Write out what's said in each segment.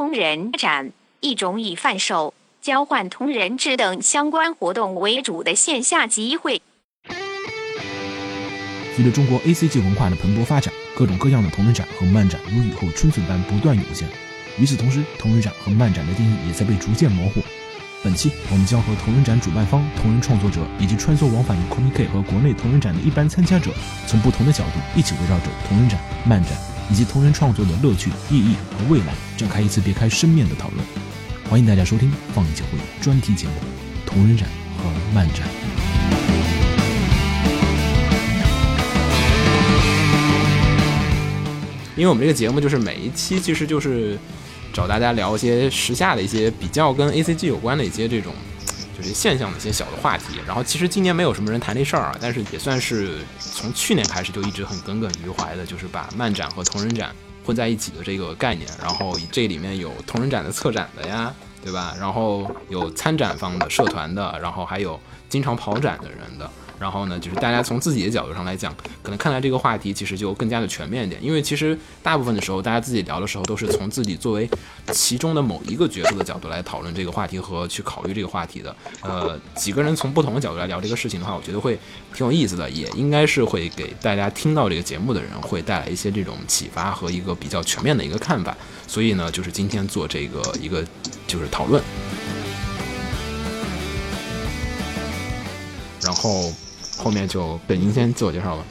同人展，一种以贩售、交换同人志等相关活动为主的线下集会。随着中国 ACG 文化的蓬勃发展，各种各样的同人展和漫展如雨后春笋般不断涌现。与此同时，同人展和漫展的定义也在被逐渐模糊。本期我们将和同人展主办方、同人创作者以及穿梭往返于 Comic 和国内同人展的一般参加者，从不同的角度一起围绕着同人展、漫展以及同人创作的乐趣、意义和未来，展开一次别开生面的讨论。欢迎大家收听放映协会专题节目《同人展和漫展》。因为我们这个节目就是每一期其实就是找大家聊一些时下的一些比较跟 A C G 有关的一些这种这些现象的一些小的话题。然后其实今年没有什么人谈这事儿啊，但是也算是从去年开始就一直很耿耿于怀的，就是把漫展和同人展混在一起的这个概念。然后这里面有同人展的策展的呀，对吧？然后有参展方的社团的，然后还有经常跑展的人的。然后呢，就是大家从自己的角度上来讲，可能看待这个话题其实就更加的全面一点。因为其实大部分的时候，大家自己聊的时候，都是从自己作为其中的某一个角色的角度来讨论这个话题和去考虑这个话题的。呃，几个人从不同的角度来聊这个事情的话，我觉得会挺有意思的，也应该是会给大家听到这个节目的人会带来一些这种启发和一个比较全面的一个看法。所以呢，就是今天做这个一个就是讨论，然后。后面就对您先自我介绍吧。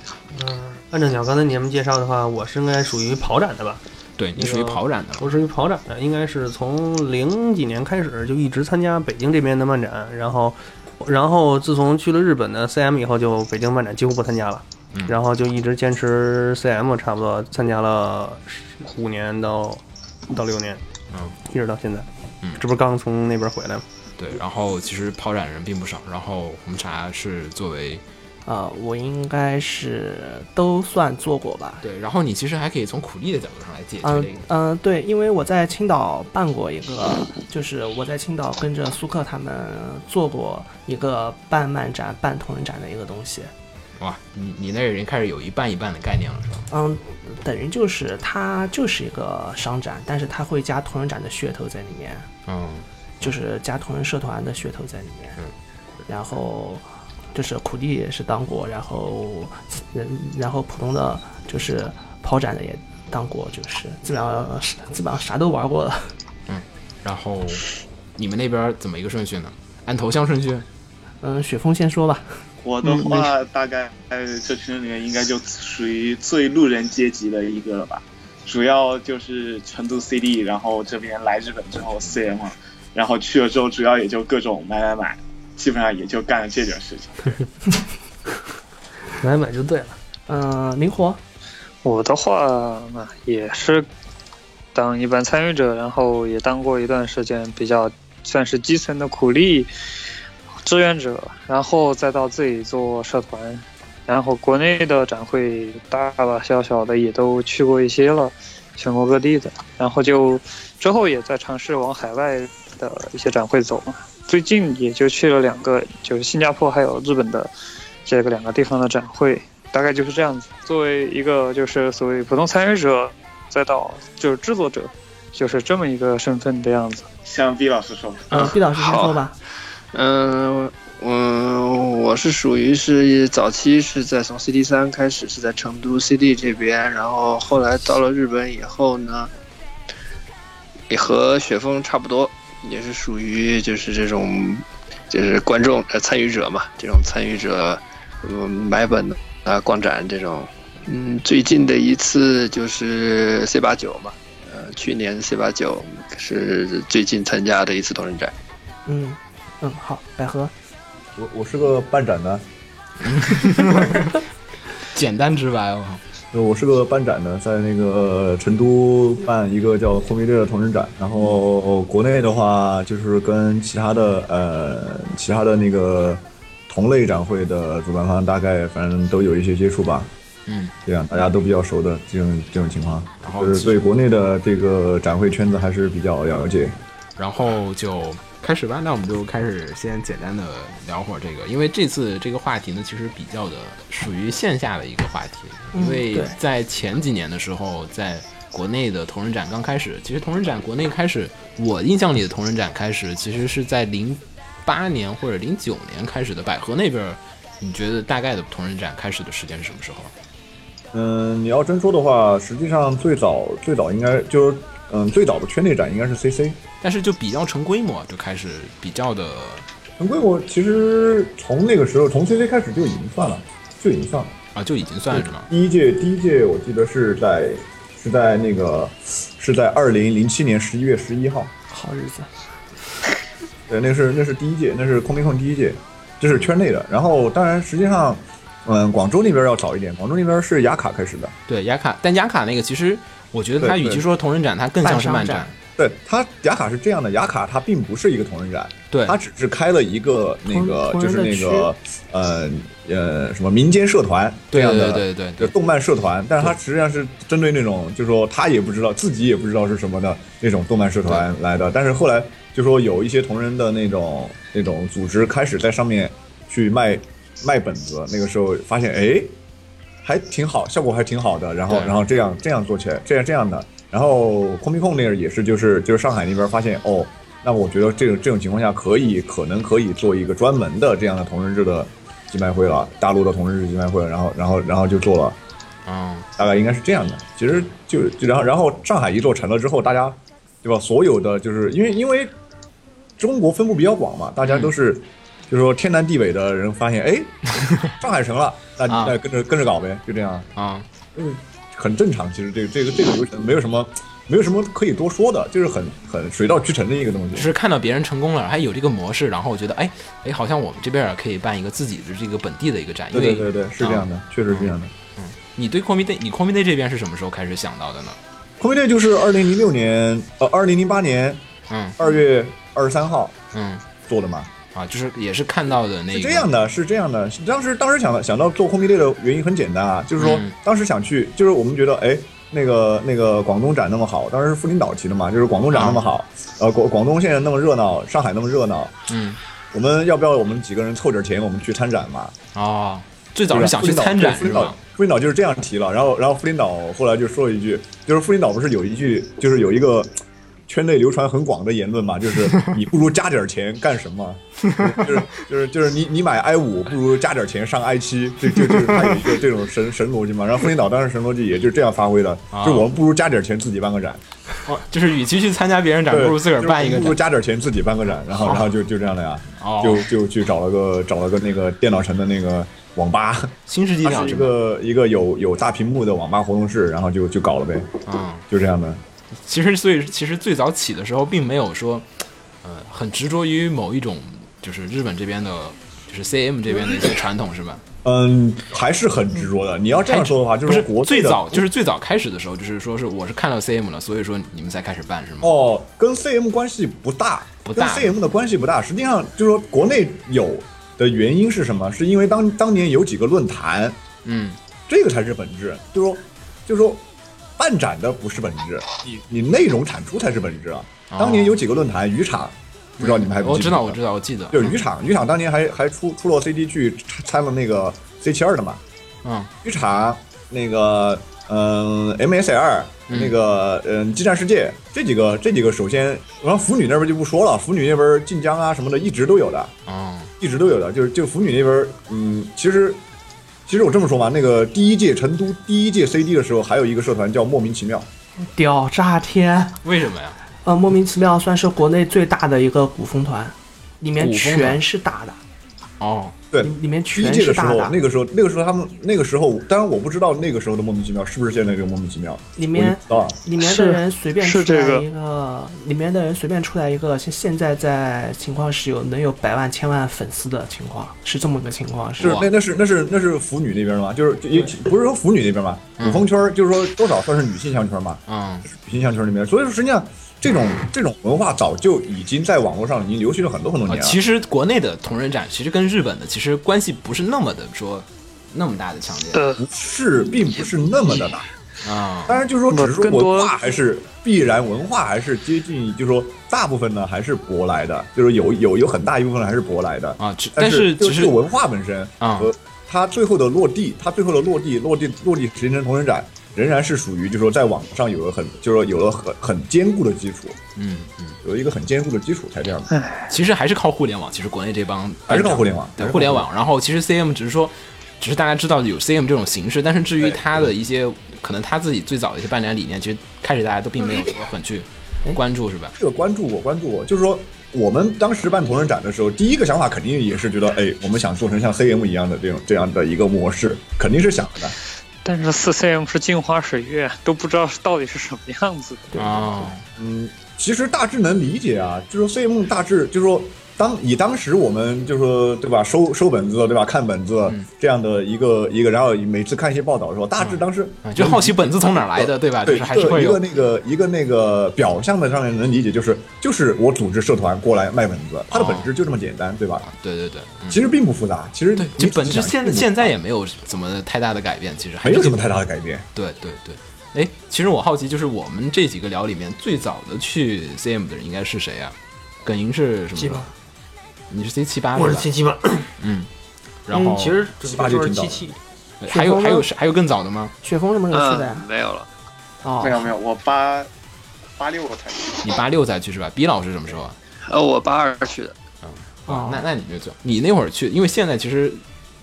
嗯，按照鸟刚才你们介绍的话，我是应该属于跑展的吧？对，你属于跑展的。我属于跑展的，应该是从零几年开始就一直参加北京这边的漫展，然后，然后自从去了日本的 CM 以后，就北京漫展几乎不参加了。嗯。然后就一直坚持 CM，差不多参加了五年到到六年，嗯，一直到现在。嗯。这不是刚从那边回来吗？对。然后其实跑展人并不少，然后红茶是作为。呃，我应该是都算做过吧。对，然后你其实还可以从苦力的角度上来解决这个。嗯，对，因为我在青岛办过一个，就是我在青岛跟着苏克他们做过一个半漫展、半同人展的一个东西。哇，你你那已经开始有一半一半的概念了，是吧？嗯，等于就是它就是一个商展，但是它会加同人展的噱头在里面。嗯，就是加同人社团的噱头在里面。嗯，然后。就是苦力也是当过，然后，人然后普通的就是跑展的也当过，就是基本上基本上啥都玩过了。嗯，然后你们那边怎么一个顺序呢？按头像顺序？嗯，雪峰先说吧。我的话大概这群里面应该就属于最路人阶级的一个了吧。主要就是成都 CD，然后这边来日本之后 CM，然后去了之后主要也就各种买买买。基本上也就干了这点事情，买买就对了。嗯，灵活。我的话嘛，也是当一般参与者，然后也当过一段时间比较算是基层的苦力志愿者，然后再到自己做社团，然后国内的展会大大小小的也都去过一些了，全国各地的，然后就之后也在尝试往海外的一些展会走。最近也就去了两个，就是新加坡还有日本的这个两个地方的展会，大概就是这样子。作为一个就是所谓普通参与者，再到就是制作者，就是这么一个身份的样子。向毕老师说，嗯，毕老师先说吧。嗯，我我是属于是早期是在从 CD 三开始是在成都 CD 这边，然后后来到了日本以后呢，也和雪峰差不多。也是属于就是这种，就是观众呃参与者嘛，这种参与者，嗯买本啊逛展这种，嗯最近的一次就是 C 八九嘛，呃去年 C 八九是最近参加的一次同人展。嗯嗯好，百合，我我是个办展的，简单直白哦。我是个办展的，在那个成都办一个叫“红迷队”的同人展，然后国内的话就是跟其他的呃其他的那个同类展会的主办方大概反正都有一些接触吧，嗯，这样大家都比较熟的这种这种情况，然后就是对国内的这个展会圈子还是比较了解，然后就。开始吧，那我们就开始先简单的聊会儿这个，因为这次这个话题呢，其实比较的属于线下的一个话题，因为在前几年的时候，在国内的同人展刚开始，其实同人展国内开始，我印象里的同人展开始，其实是在零八年或者零九年开始的。百合那边，你觉得大概的同人展开始的时间是什么时候？嗯，你要真说的话，实际上最早最早应该就是嗯最早的圈内展应该是 CC，但是就比较成规模就开始比较的成规模其实从那个时候从 CC 开始就已经算了，就已经算了。啊，就已经算了是吗？第一届第一届我记得是在是在那个是在二零零七年十一月十一号，好日子。对，那是那是第一届，那是空明控第一届，这是圈内的。然后当然实际上，嗯，广州那边要早一点，广州那边是雅卡开始的。对，雅卡，但雅卡那个其实我觉得它与其说同人展，它更像是漫展。对它雅卡是这样的，雅卡它并不是一个同人展，对，它只是开了一个那个就是那个呃呃什么民间社团这样的对对对动漫社团，但是它实际上是针对那种就是说他也不知道自己也不知道是什么的那种动漫社团来的，但是后来就说有一些同人的那种那种组织开始在上面去卖卖本子，那个时候发现哎还挺好，效果还挺好的，然后然后这样这样做起来这样这样的。然后空明控那个也是，就是就是上海那边发现哦，那我觉得这种这种情况下可以可能可以做一个专门的这样的同人志的寄卖会了，大陆的同人志寄卖会，然后然后然后就做了，嗯，大概应该是这样的。其实就就然后然后上海一做成了之后，大家对吧？所有的就是因为因为中国分布比较广嘛，大家都是就是说天南地北的人发现哎，上海成了，那那跟着跟着搞呗，就这样啊，嗯。很正常，其实这个这个这个流程没有什么，没有什么可以多说的，就是很很水到渠成的一个东西。就是看到别人成功了，还有这个模式，然后我觉得，哎哎，好像我们这边也可以办一个自己的这个本地的一个展。对对对对，是这样的，确实是这样的。嗯，你对 Comi Day，你 Comi Day 这边是什么时候开始想到的呢？Comi Day 就是二零零六年，呃，二零零八年，嗯，二月二十三号，嗯，做的嘛。啊，就是也是看到的那是这样的，是这样的。当时当时想到想到做空迷队的原因很简单啊，就是说当时想去，就是我们觉得哎，那个那个广东展那么好，当时是富林岛提的嘛，就是广东展那么好，呃广广东现在那么热闹，上海那么热闹，嗯，我们要不要我们几个人凑点钱，我们去参展嘛？啊，最早是想去参展是吧？富林岛就是这样提了，然后然后副领导后来就说了一句，就是副领导不是有一句，就是有一个。圈内流传很广的言论嘛，就是 你不如加点钱干什么？就是就是就是你你买 i 五不如加点钱上 i 七，就就就是他有一个这种神神逻辑嘛。然后富林岛当时神逻辑也就是这样发挥的，就我们不如加点钱自己办个展。哦，就是与其去参加别人展，不如自个儿办一个。不如加点钱自己办个展，然后然后就就这样的呀，就就去找了个找了个那个电脑城的那个网吧，新世纪它是一个一个有有大屏幕的网吧活动室，然后就就搞了呗，啊，就这样的。其实，所以其实最早起的时候，并没有说，呃，很执着于某一种，就是日本这边的，就是 C M 这边的一些传统，是吧？嗯，还是很执着的。你要这样说的话，就是国最早就是最早开始的时候，就是说是我是看到 C M 了，所以说你们才开始办，是吗？哦，跟 C M 关系不大，不大。跟 C M 的关系不大。实际上，就是说国内有的原因是什么？是因为当当年有几个论坛，嗯，这个才是本质。就是说，就是说。办展的不是本质，你你内容产出才是本质啊！当年有几个论坛，渔场，不知道你们还不？我知道，我知道，我记得。就是渔场，渔场当年还还出出了 CD 去参了那个 C 七二的嘛。嗯。渔场那个嗯 MSL 那个嗯激战世界这几个这几个首先，然后腐女那边就不说了，腐女那边晋江啊什么的一直都有的。啊。一直都有的，就是就腐女那边嗯其实。其实我这么说嘛，那个第一届成都第一届 CD 的时候，还有一个社团叫莫名其妙，屌炸天！为什么呀？呃，莫名其妙算是国内最大的一个古风团，里面全是大的。哦。对，里面第一届的时候，那个时候，那个时候他们那个时候，当然我不知道那个时候的莫名其妙是不是现在这个莫名其妙。里面啊，里面的人随便出来一个，里面的人随便出来一个，现现在在情况是有能有百万千万粉丝的情况，是这么个情况，是那那是那是那是腐女那边吗？就是也不是说腐女那边嘛，古风圈就是说多少算是女性项圈嘛，嗯，女性项圈里面，所以说实际上。这种这种文化早就已经在网络上已经流行了很多很多年了。其实国内的同人展其实跟日本的其实关系不是那么的说那么大的强烈，不是，并不是那么的大啊。当然就是说，只是说文化还是必然文化还是接近，就是说大部分呢还是舶来的，就是有有有很大一部分还是舶来的啊。但是其实文化本身啊和它最后的落地，它最后的落地落地落地形成同人展。仍然是属于就是说在网上有了很就是说有了很很坚固的基础，嗯嗯，有一个很坚固的基础才这样的。其实还是靠互联网。其实国内这帮还是靠互联网对互联网。然后其实 CM 只是说，只是大家知道有 CM 这种形式，但是至于对他的一些可能他自己最早的一些办展理念，其实开始大家都并没有说很去关注，是吧？这个关注我，关注我，就是说，我们当时办同人展的时候，第一个想法肯定也是觉得，哎，我们想做成像 CM 一样的这种这样的一个模式，肯定是想的。但是四 CM 是镜花水月，都不知道到底是什么样子的。啊，嗯，其实大致能理解啊，就是说 CM 大致就是说。当以当时我们就说对吧，收收本子对吧，看本子嗯这样的一个一个，然后每次看一些报道的时候，大致当时啊就好奇本子从哪儿来的，对吧？就对，是还是一个那个一个那个表象的上面能理解，就是就是我组织社团过来卖本子，它的本质就这么简单，对吧？对对对，嗯其实并不复杂，其实对，你就本质现现在复杂也没有怎么太大的改变，其实还是没有什么太大的改变。对对对，哎，其实我好奇，就是我们这几个聊里面最早的去 CM 的人应该是谁啊？耿莹是什么？你是 C 七八我是吧？七七八，嗯，然后嗯其实七八就挺早七七，还有还有是还有更早的吗？雪峰什么时候去的呀嗯？，没有了。哦，没有没有，我八八六我才去。你八六才去是吧？B 老师什么时候啊？呃，我八二去的。嗯哦那那你就走，你那会儿去，因为现在其实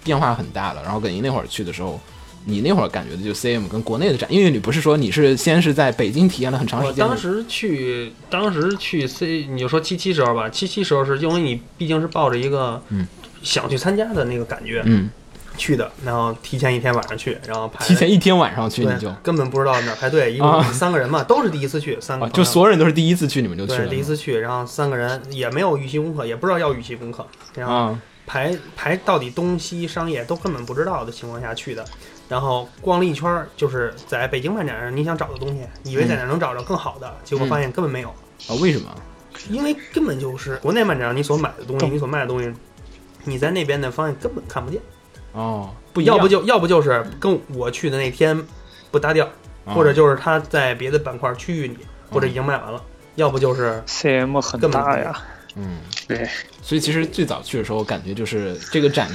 变化很大了。然后耿莹那会儿去的时候，你那会儿感觉的就 CM 跟国内的展，因为你不是说你是先是在北京体验了很长时间我，当时去，当时去 C，你就说七七时候吧，七七时候是因为你毕竟是抱着一个嗯。想去参加的那个感觉嗯，去的，然后提前一天晚上去，然后排提前一天晚上去你就。根本不知道哪儿排队，一共啊。三个人嘛，都是第一次去，三个啊，就所有人都是第一次去，你们就去对了第一次去，然后三个人也没有预习功课，也不知道要预习功课，然后啊，排排到底东西商业都根本不知道的情况下去的，然后逛了一圈儿，就是在北京漫展上你想找的东西，以为在哪能找着更好的，结果发现根本没有，啊，为什么？因为根本就是国内漫展上你所买的东西，你所卖的东西，你在那边的方向根本看不见，哦，不一样。要不就要不就是跟我去的那天不搭调，啊。或者就是他在别的板块区域里，或者已经卖完了，要不就是 CM 很大呀，嗯，对，所以其实最早去的时候，感觉就是这个展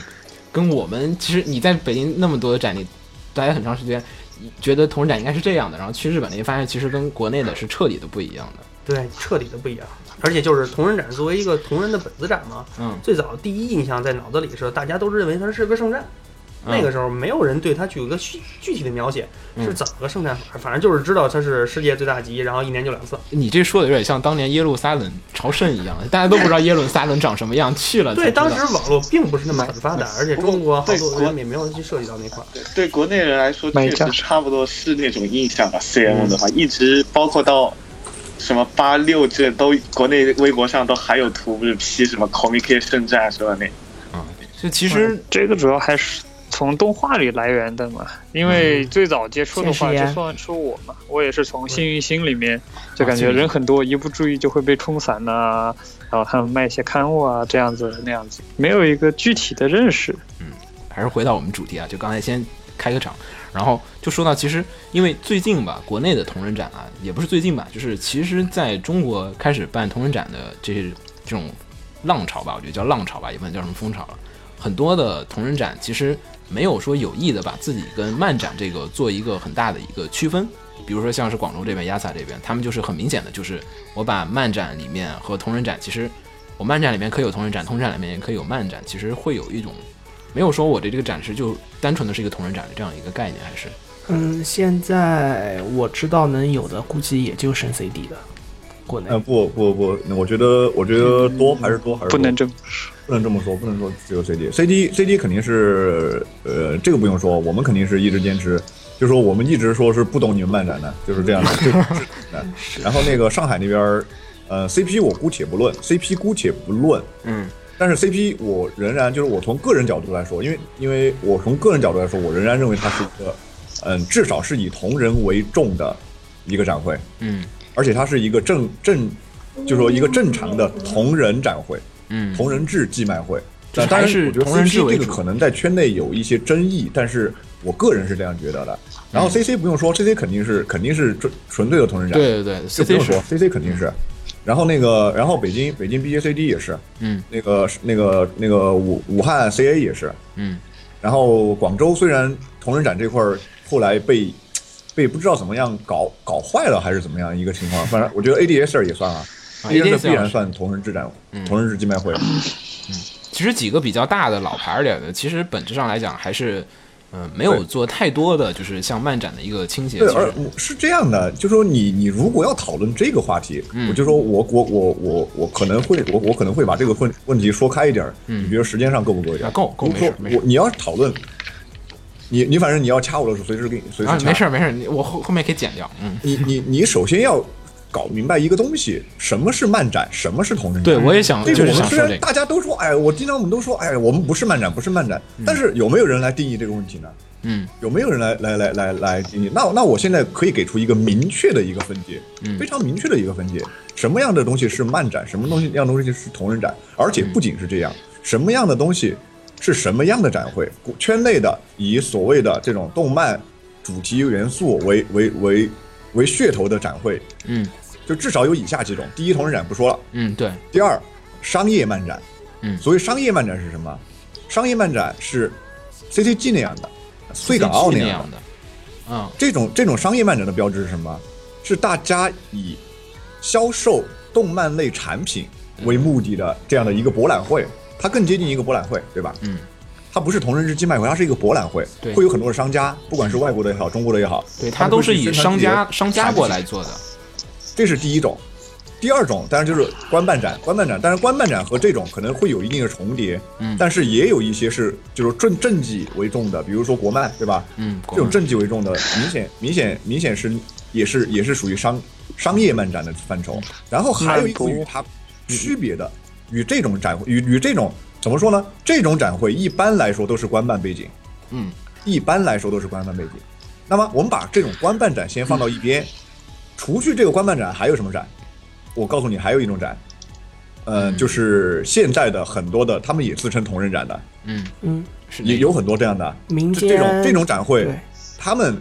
跟我们其实你在北京那么多的展，你待了很长时间，觉得同人展应该是这样的，然后去日本那边发现其实跟国内的是彻底的不一样的。对彻底的不一样。而且就是同人展作为一个同人的本子展嘛，嗯，最早第一印象在脑子里是大家都认为它是个圣战。嗯那个时候没有人对它具有一个具具体的描写，嗯是怎么个圣战法，反正就是知道它是世界最大级，然后一年就两次。你这说的有点像当年耶路撒冷朝圣一样，大家都不知道耶路撒冷长什么样，去了对，当时网络并不是那么很发达，而且中国好多人也没有去涉及到那块儿。对对国内人来说，确实差不多是那种印象吧。CM 的话，一直包括到什么八六这都国内微博上都还有图，不是 P 什么 Comic 圣战什么那。啊，就其实这个主要还是从动画里来源的嘛。因为最早接触的话，就算是我嘛，我也是从幸运星里面，就感觉人很多，一不注意就会被冲散呐、然后他们卖一些刊物啊，这样子那样子，没有一个具体的认识。嗯还是回到我们主题啊，就刚才先开个场，然后就说到，其实因为最近吧，国内的同人展啊，也不是最近吧，就是其实在中国开始办同人展的这些这种浪潮吧，我觉得叫浪潮吧，也不能叫什么风潮了。很多的同人展其实没有说有意的把自己跟漫展这个做一个很大的一个区分，比如说像是广州这边、亚萨这边，他们就是很明显的，就是我把漫展里面和同人展，其实我漫展里面可以有同人展，同人展里面也可以有漫展，其实会有一种没有说我的这个展示就单纯的是一个同人展的这样一个概念，还是嗯，现在我知道能有的估计也就剩 CD 了，国内。呃，不不不，我觉得我觉得多还是多还是多不能这么说。不能这么说，不能说只有 CD，CD CD 肯定是呃，这个不用说，我们肯定是一直坚持，就是说我们一直说是不懂你们漫展的，就是这样的。就是然后那个上海那边，呃，CP 我姑且不论，CP 姑且不论，嗯。但是 CP 我仍然就是我从个人角度来说，因为因为我从个人角度来说，我仍然认为它是一个，嗯，至少是以同人为重的一个展会，嗯。而且它是一个正正，就说一个正常的同人展会。嗯，同人志寄卖会。就是但当然，我觉得这个可能在圈内有一些争议，但是我个人是这样觉得的。然后 CC 不用说，CC 肯定是肯定是纯纯粹的同人展，对对对，CC 不用说，CC 肯定是。然后那个，然后北京北京 BJCD 也是，嗯。那个那个那个武武汉 CA 也是，嗯。然后广州虽然同人展这块儿后来被被不知道怎么样搞搞坏了，还是怎么样一个情况。反正我觉得 ADSR 也算啊啊，ADSR ADSR 必然算同人志展，嗯同人志竞卖会。嗯其实几个比较大的老牌儿点的，其实本质上来讲还是，嗯、没有做太多的就是像漫展的一个倾斜。对，其实而我是这样的，就说你你如果要讨论这个话题，嗯我就说我我我我我可能会我我可能会把这个问问题说开一点儿，嗯你比如时间上够不够一点？啊够够没事没事我你要讨论，你你反正你要掐我的时候，随时给你随时啊，掐。没事儿没事儿，你我后后面可以剪掉。嗯，你你你首先要搞明白一个东西，什么是漫展，什么是同人展。对我也想就是这个我们虽。然大家都说，哎，我经常我们都说，哎，我们不是漫展，不是漫展，但是有没有人来定义这个问题呢？嗯有没有人来来来来来定义？那那我现在可以给出一个明确的一个分界，嗯非常明确的一个分界，什么样的东西是漫展，什么东西样东西是同人展，而且不仅是这样，什么样的东西是什么样的展会，圈内的以所谓的这种动漫主题元素为为为为噱头的展会，嗯就至少有以下几种：第一，同人展不说了；嗯，对，第二，商业漫展。嗯所谓商业漫展是什么？商业漫展是 CCG 那样的，穗港澳。那样的。嗯这种这种商业漫展的标志是什么？是大家以销售动漫类产品为目的的这样的一个博览会，它更接近一个博览会，对吧？嗯，它不是同人之竞卖会，它是一个博览会对，会有很多的商家，不管是外国的也好，中国的也好，对，它都是以商家商家过来做的。这是第一种。第二种当然就是官办展，官办展，当然官办展和这种可能会有一定的重叠，嗯但是也有一些是就是政政绩为重的，比如说国漫，对吧？嗯，这种政绩为重的，明显明显明显是也是也是属于商商业漫展的范畴。然后还有一个与它区别的，与这种展会与与这种怎么说呢？这种展会一般来说都是官办背景，嗯一般来说都是官办背景。那么我们把这种官办展先放到一边，除去这个官办展，还有什么展？我告诉你，还有一种展，呃，嗯就是现在的很多的，他们也自称同人展的，嗯，嗯，是也有很多这样的。民间这这种这种展会，他们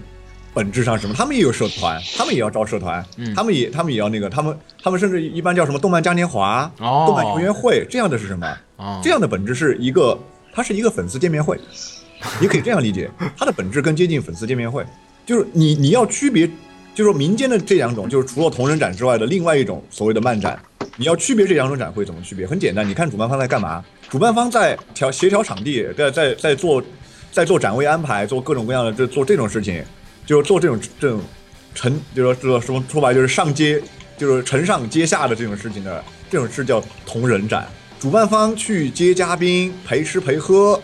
本质上什么？他们也有社团，他们也要招社团，嗯他们也他们也要那个，他们他们甚至一般叫什么动漫嘉年华、哦动漫游园会这样的是什么？哦这样的本质是一个，它是一个粉丝见面会，你可以这样理解，它的本质更接近粉丝见面会，就是你你要区别，就是说民间的这两种，就是除了同人展之外的另外一种所谓的漫展，你要区别这两种展会怎么区别？很简单，你看主办方在干嘛？主办方在调协调场地，在在在做在做展位安排，做各种各样的这做这种事情，就是做这种这种承，就是说说说白就是上街，就是承上接下的这种事情的，这种是叫同人展。主办方去接嘉宾，陪吃陪喝，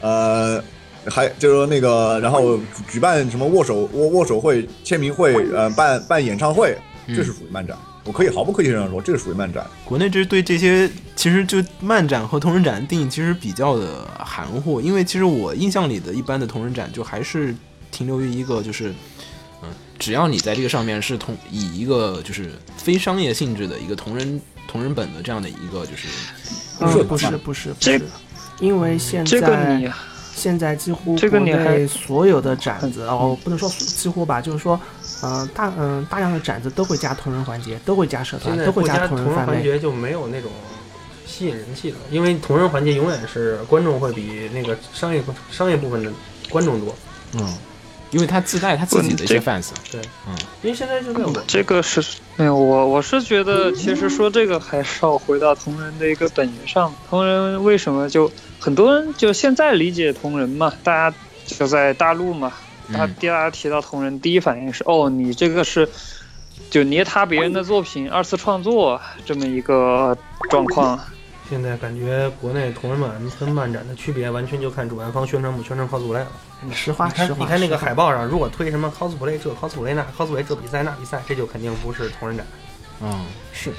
呃，还就是说那个，然后举办什么握手握握手会、签名会，呃，办办演唱会，这是属于漫展。我可以毫不客气地这样说，这是属于漫展。国内这对这些其实就漫展和同人展的定义其实比较的含糊，因为其实我印象里的一般的同人展就还是停留于一个就是，嗯，只要你在这个上面是同以一个就是非商业性质的一个同人同人本的这样的一个就是嗯，不是不是不这是，因为现这个在你现在几乎这个国你还内所有的展子哦，不能说几乎吧，就是说，嗯、大嗯、大量的展子都会加同人环节，都会加社团，都会加同同人环。节就没有那种吸引人气了，因为同人环节永远是观众会比那个商业商业部分的观众多。嗯，因为他自带他自己的一些 fans，对，嗯，因为现在就在我这个是，没有我我是觉得，其实说这个还是要回到同人的一个本源上。同人为什么就很多人就现在理解同人嘛，大家就在大陆嘛，大嗯大家提到同人，第一反应是哦，你这个是就捏他别人的作品二次创作这么一个状况。现在感觉国内同人版跟漫展的区别，完全就看主办方宣传不宣传 cosplay 了。实话实话，你看那个海报上，如果推什么 cosplay 这 cosplay 那 cosplay 这比赛那比赛，这就肯定不是同人展。嗯是，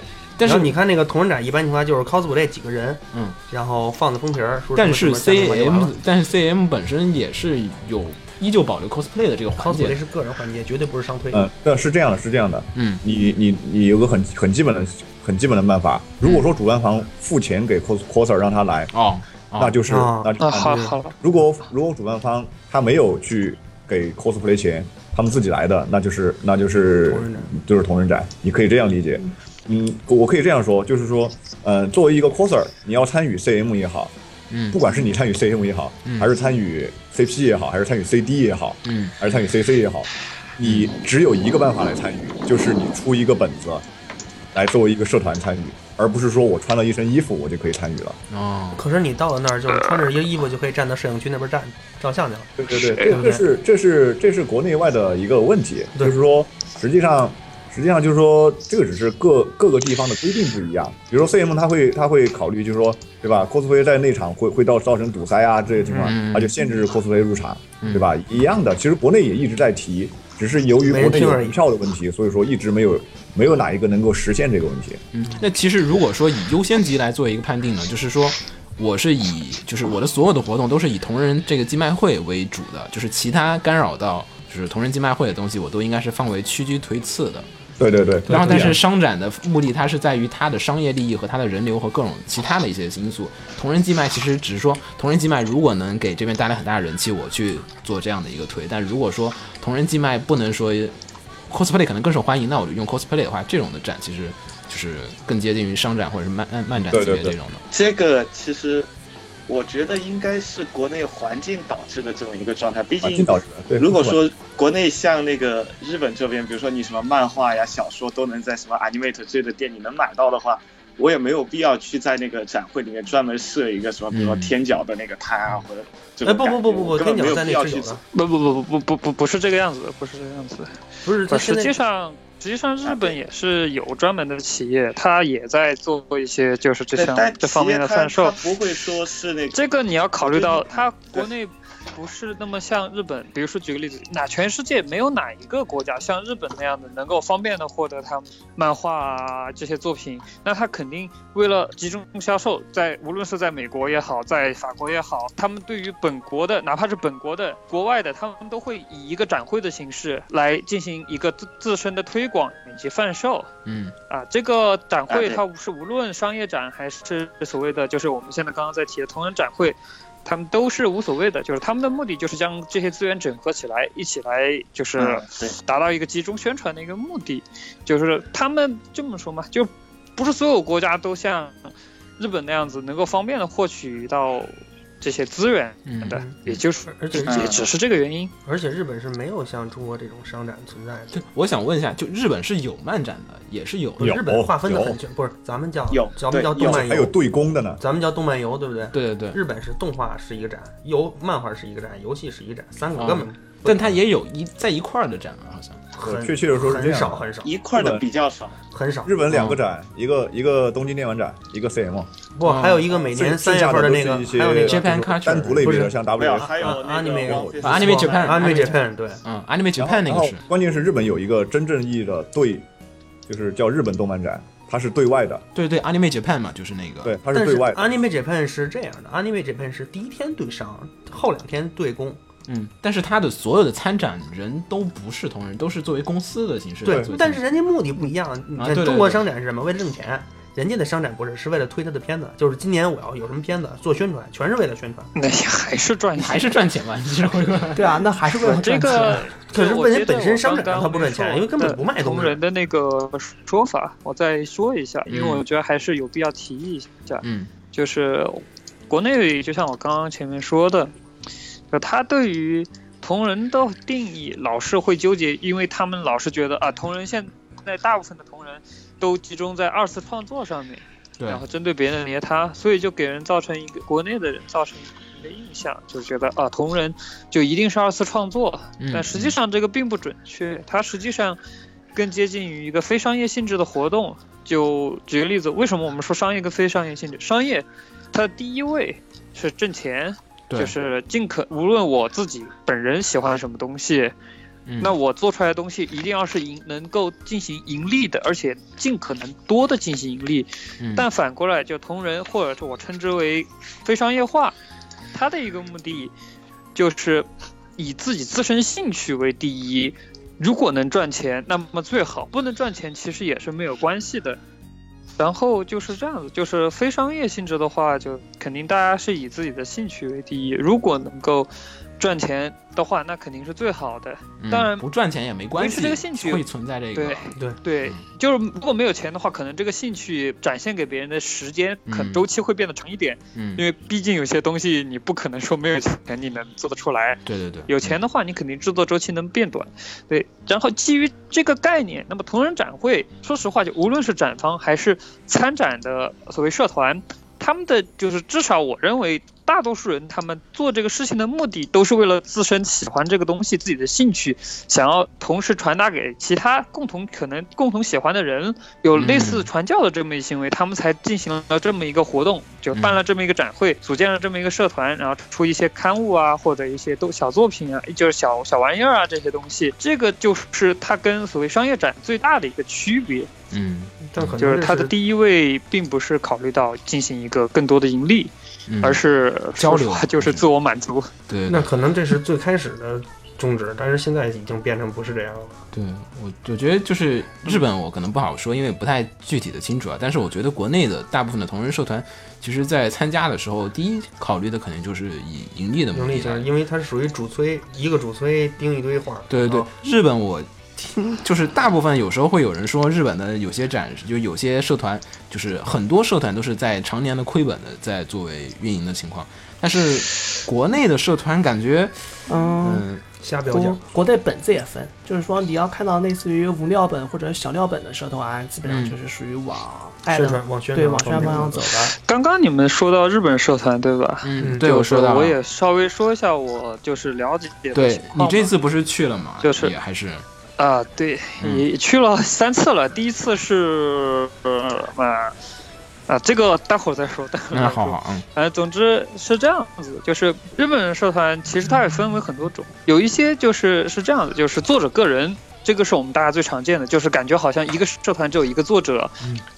但是然后你看那个同人展，一般情况下就是 cosplay 几个人，嗯，然后放的封皮儿，说但是 CM 但是 CM 本身也是有依旧保留 cosplay 的这个环节。cosplay 节，是个人环节，绝对不是商推。嗯，对，是这样的，是这样的。嗯。你你你有个很很基本的很基本的办法，如果说主办方付钱给 cos coser 让他来，哦，哦。那就是哦那好好了，如果如果主办方他没有去给 cosplay 钱，他们自己来的，那就是那就是就是同人展，你可以这样理解。嗯，我可以这样说，就是说，呃，作为一个 coser，你要参与 CM 也好，嗯不管是你参与 CM 也好，嗯还是参与 CP 也好，还是参与 CD 也好，嗯还是参与 CC 也好，你只有一个办法来参与，就是你出一个本子，来作为一个社团参与，而不是说我穿了一身衣服我就可以参与了。哦，可是你到了那儿，就是穿着一个衣服就可以站到摄影区那边站照相去了。对对对，这对不对这是这是这是国内外的一个问题，就是说实际上实际上就是说这个只是各各个地方的规定不一样。比如说 CM 他会他会考虑就是说对吧，cosplay 在内场会会造造成堵塞啊这些情况，嗯他就限制 cosplay 入场，嗯对吧？一样的，其实国内也一直在提，只是由于国内有人听而已票的问题，所以说一直没有没有哪一个能够实现这个问题。嗯，那其实如果说以优先级来做一个判定呢，就是说我是以就是我的所有的活动都是以同人这个寄卖会为主的，就是其他干扰到就是同人寄卖会的东西，我都应该是放为屈居推次的。对对对，然后，但是商展的目的，它是在于它的商业利益和它的人流和各种其他的一些因素。同人寄卖其实只是说，同人寄卖如果能给这边带来很大的人气，我去做这样的一个推。但如果说同人寄卖不能说 cosplay 可能更受欢迎，那我就用 cosplay 的话，这种的展其实就是更接近于商展或者是漫漫漫展级别对对对这种的。这个其实我觉得应该是国内环境导致的这么一个状态。毕竟，如果说国内像那个日本这边，比如说你什么漫画呀、小说都能在什么 Animate 这类的店你能买到的话，我也没有必要去在那个展会里面专门设一个什么，比如说嗯天角的那个摊啊，或者这哎，种不不不不不，根天角在本没有必要去不不不不不不不不是这个样子的，不是这个样子的。不是，不实际上，实际上日本也是有专门的企业，它也在做一些就是这项这方面的贩售它。不会说是那个这个你要考虑到，对它国内不是那么像日本。比如说举个例子，哪全世界没有哪一个国家像日本那样的能够方便的获得它漫画啊这些作品。那他肯定为了集中销售，在无论是在美国也好，在法国也好，他们对于本国的，哪怕是本国的、国外的，他们都会以一个展会的形式来进行一个自自身的推广以及贩售。嗯啊，这个展会它是无论商业展还是所谓的，就是我们现在刚刚在提的同人展会，他们都是无所谓的，就是他们的目的就是将这些资源整合起来，一起来就是达到一个集中宣传的一个目的。就是他们这么说嘛，就不是所有国家都像日本那样子能够方便的获取到这些资源嗯的，也就是而且也只是这个原因。而且日本是没有像中国这种商展存在的。对，我想问一下，就日本是有漫展的，也是有的。有日本划分的很全，不是咱们叫有咱们叫动漫还有对公的呢。咱们叫动漫游，对不对？对对对，日本是动画是一个展，游漫画是一个展，游戏是一个展，三个哦根本但它也有一在一块儿的展啊，好像。很确切的说是很少很少一块的比较少。很少。日本两个展，一个一个东京电玩展，一个 CM，不，还有一个每年三月份的那个，还有那个 Japan Culture 单独类别的，像，WF。还有那啊，anime 个有王菲啊，Anime Japan Anime Japan 对，嗯，Anime Japan 那个是。关键是日本有一个真正意义的对，就是叫日本动漫展，它是对外的，对对，Anime Japan 嘛，就是那个。对，它是对外的。Anime Japan 是这样的，Anime Japan 是第一天对商，后两天对公。嗯，但是他的所有的参展人都不是同人，都是作为公司的形式对。但是人家目的不一样，中国商展是什么？为了挣钱。人家的商展不是，是为了推他的片子，就是今年我要有什么片子做宣传，全是为了宣传。那也还是赚钱，还是赚钱嘛，你是回过来。对啊，那还是为了这赚钱个，可是问题本身商展刚刚它不赚钱因为根本不卖东西同人的那个说法，我再说一下，因为嗯我觉得还是有必要提一下，嗯就是国内就像我刚刚前面说的，呃，他对于同人的定义老是会纠结，因为他们老是觉得啊，同人现在大部分的同人都集中在二次创作上面。对然后针对别人捏他，所以就给人造成一个国内的人造成一个印象，就是觉得啊同人就一定是二次创作，嗯但实际上这个并不准确，它实际上更接近于一个非商业性质的活动。就举个例子，为什么我们说商业跟非商业性质？商业它的第一位是挣钱，对就是尽可无论我自己本人喜欢什么东西，嗯那我做出来的东西一定要是盈能够进行盈利的，而且尽可能多的进行盈利。嗯但反过来，就同人或者是我称之为非商业化，它的一个目的就是以自己自身兴趣为第一。如果能赚钱，那么最好；不能赚钱，其实也是没有关系的。然后就是这样子，就是非商业性质的话，就肯定大家是以自己的兴趣为第一。如果能够赚钱的话，那肯定是最好的。嗯当然不赚钱也没关系，维持这个兴趣会存在这个对对对，就是如果没有钱的话，可能这个兴趣展现给别人的时间，可嗯周期会变得长一点。嗯因为毕竟有些东西你不可能说没有钱你能做得出来。对对对，有钱的话，你肯定制作周期能变短，对。然后基于这个概念，那么同人展会，说实话，就无论是展方还是参展的所谓社团，他们的就是至少我认为，大多数人他们做这个事情的目的都是为了自身喜欢这个东西，自己的兴趣，想要同时传达给其他共同可能共同喜欢的人，有类似传教的这么一行为，他们才进行了这么一个活动，就办了这么一个展会，组建了这么一个社团，然后出一些刊物啊，或者一些都小作品啊，就是小小玩意儿啊这些东西，这个就是它跟所谓商业展最大的一个区别。嗯，但可能就是这它的第一位并不是考虑到进行一个更多的盈利，嗯而是交流就是自我满足。对那可能这是最开始的宗旨，但是现在已经变成不是这样了。对我，我觉得就是日本，我可能不好说，因为不太具体的清楚啊。但是我觉得国内的大部分的同人社团，其实在参加的时候，第一考虑的肯定就是以盈利的目盈利性。因为它是属于主催，一个主催盯一堆画。对对对哦，日本我听 就是大部分有时候会有人说，日本的有些展示，就有些社团，就是很多社团都是在常年的亏本的在作为运营的情况。但是国内的社团感觉，嗯，嗯，国瞎标价。国内本子也分，就是说你要看到类似于无料本或者小料本的社团，基本上嗯就是属于往爱的对往宣传方向走的。刚刚你们说到日本社团对吧？嗯，嗯对，我说到，我也稍微说一下我就是了解的对你情况嘛这次不是去了吗？就是也还是，啊，对，嗯也去了三次了。第一次是呃啊啊，这个待会儿再说。待会儿嗯，再说。好好，嗯呃，总之是这样子，就是日本社团其实它也分为很多种，有一些就是是这样子，就是作者个人，这个是我们大家最常见的，就是感觉好像一个社团只有一个作者，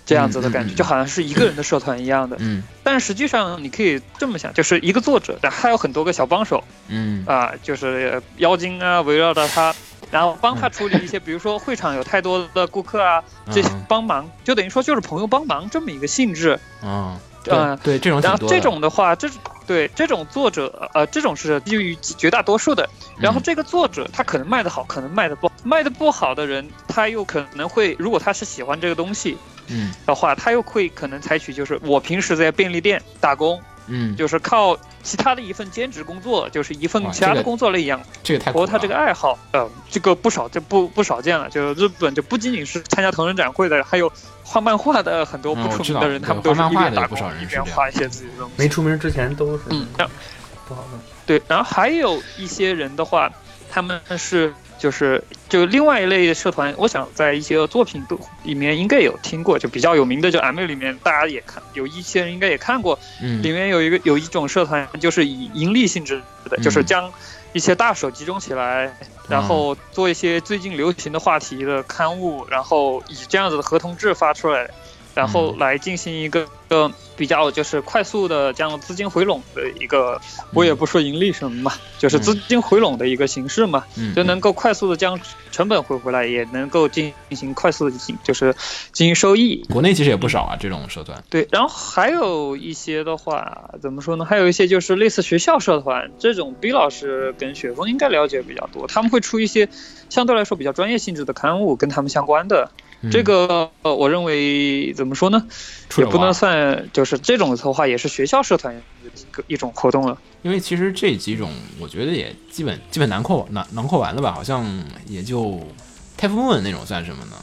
这样子的感觉，就好像是一个人的社团一样的。嗯 但实际上你可以这么想，就是一个作者，但还有很多个小帮手嗯啊，就是呃妖精啊围绕着他。然后帮他处理一些，比如说会场有太多的顾客啊，这些嗯帮忙，就等于说就是朋友帮忙这么一个性质。嗯，呃对对，这种。然后这种的话，这对这种作者，呃，这种是基于绝大多数的。然后嗯这个作者他可能卖得好，可能卖得不好，卖得不好的人，他又可能会，如果他是喜欢这个东西嗯的话，他又会可能采取就是我平时在便利店打工，嗯，就是靠其他的一份兼职工作，就是一份其他的工作类一样这个太苦活他这个爱好。呃，这个不少，就不不少见了。就日本就不仅仅是参加同人展会的，还有画漫画的很多嗯不出名的人，他们都是画漫画的有不一边打工一边画一些自己的东西。没出名之前都是嗯，不好弄。对，然后还有一些人的话，他们是就是就另外一类社团，我想在一些作品都里面应该有听过，就比较有名的，就 M 里面大家也看，有一些人应该也看过，嗯。里面有一个有一种社团就是以盈利性质的，就是嗯。将一些大手集中起来，然后做一些最近流行的话题的刊物，然后以这样子的合同制发出来，然后嗯来进行一个个比较就是快速的将资金回笼的一个，我也不说盈利什么嘛，就是资金回笼的一个形式嘛，嗯就能够快速的将成本回回来，也能够进行快速的进就是进行收益。国内其实也不少啊，这种社团。对，然后还有一些的话，怎么说呢？还有一些就是类似学校社团这种，B 老师跟雪峰应该了解比较多，他们会出一些相对来说比较专业性质的刊物，跟他们相关的。嗯这个呃，我认为怎么说呢，也不能算，就是这种的话，也是学校社团一个一种活动了。因为其实这几种，我觉得也基本基本囊括囊囊括完了吧，好像也就 Type Moon 那种算什么呢？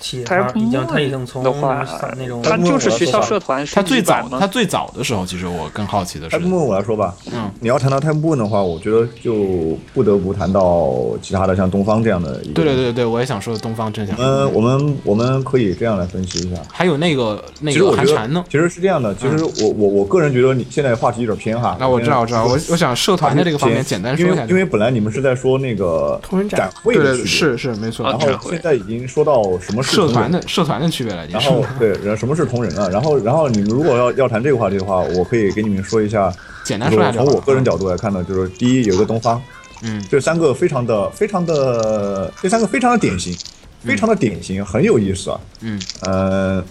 企业他家已经他已经从的话那种他就是学校社团他最早他最早的时候，其实我更好奇的是 Type，Moon 我来说吧，嗯，你要谈到 Type Moon 的话，我觉得就不得不谈到其他的像东方这样的一个。对对对对，我也想说东方真相。嗯，我们我们可以这样来分析一下。还有那个那个其实我蝉呢得，？其实是这样的。其实我我我个人觉得你现在话题有点偏哈。那我知道我知道，我我想社团的这个方面简单说一下因为。因为本来你们是在说那个同人展展会对对的是是没错，然后现在已经说到什么是社团的社团的区别了，已经是然后对，然后什么是同人啊？然后然后你们如果要要谈这个话题的话，我可以给你们说一下，简单就是说一下从我个人角度来看呢，就是第一有一个东方，嗯这三个非常的非常的这三个非常的典型，非常的典型，很有意思啊。嗯呃，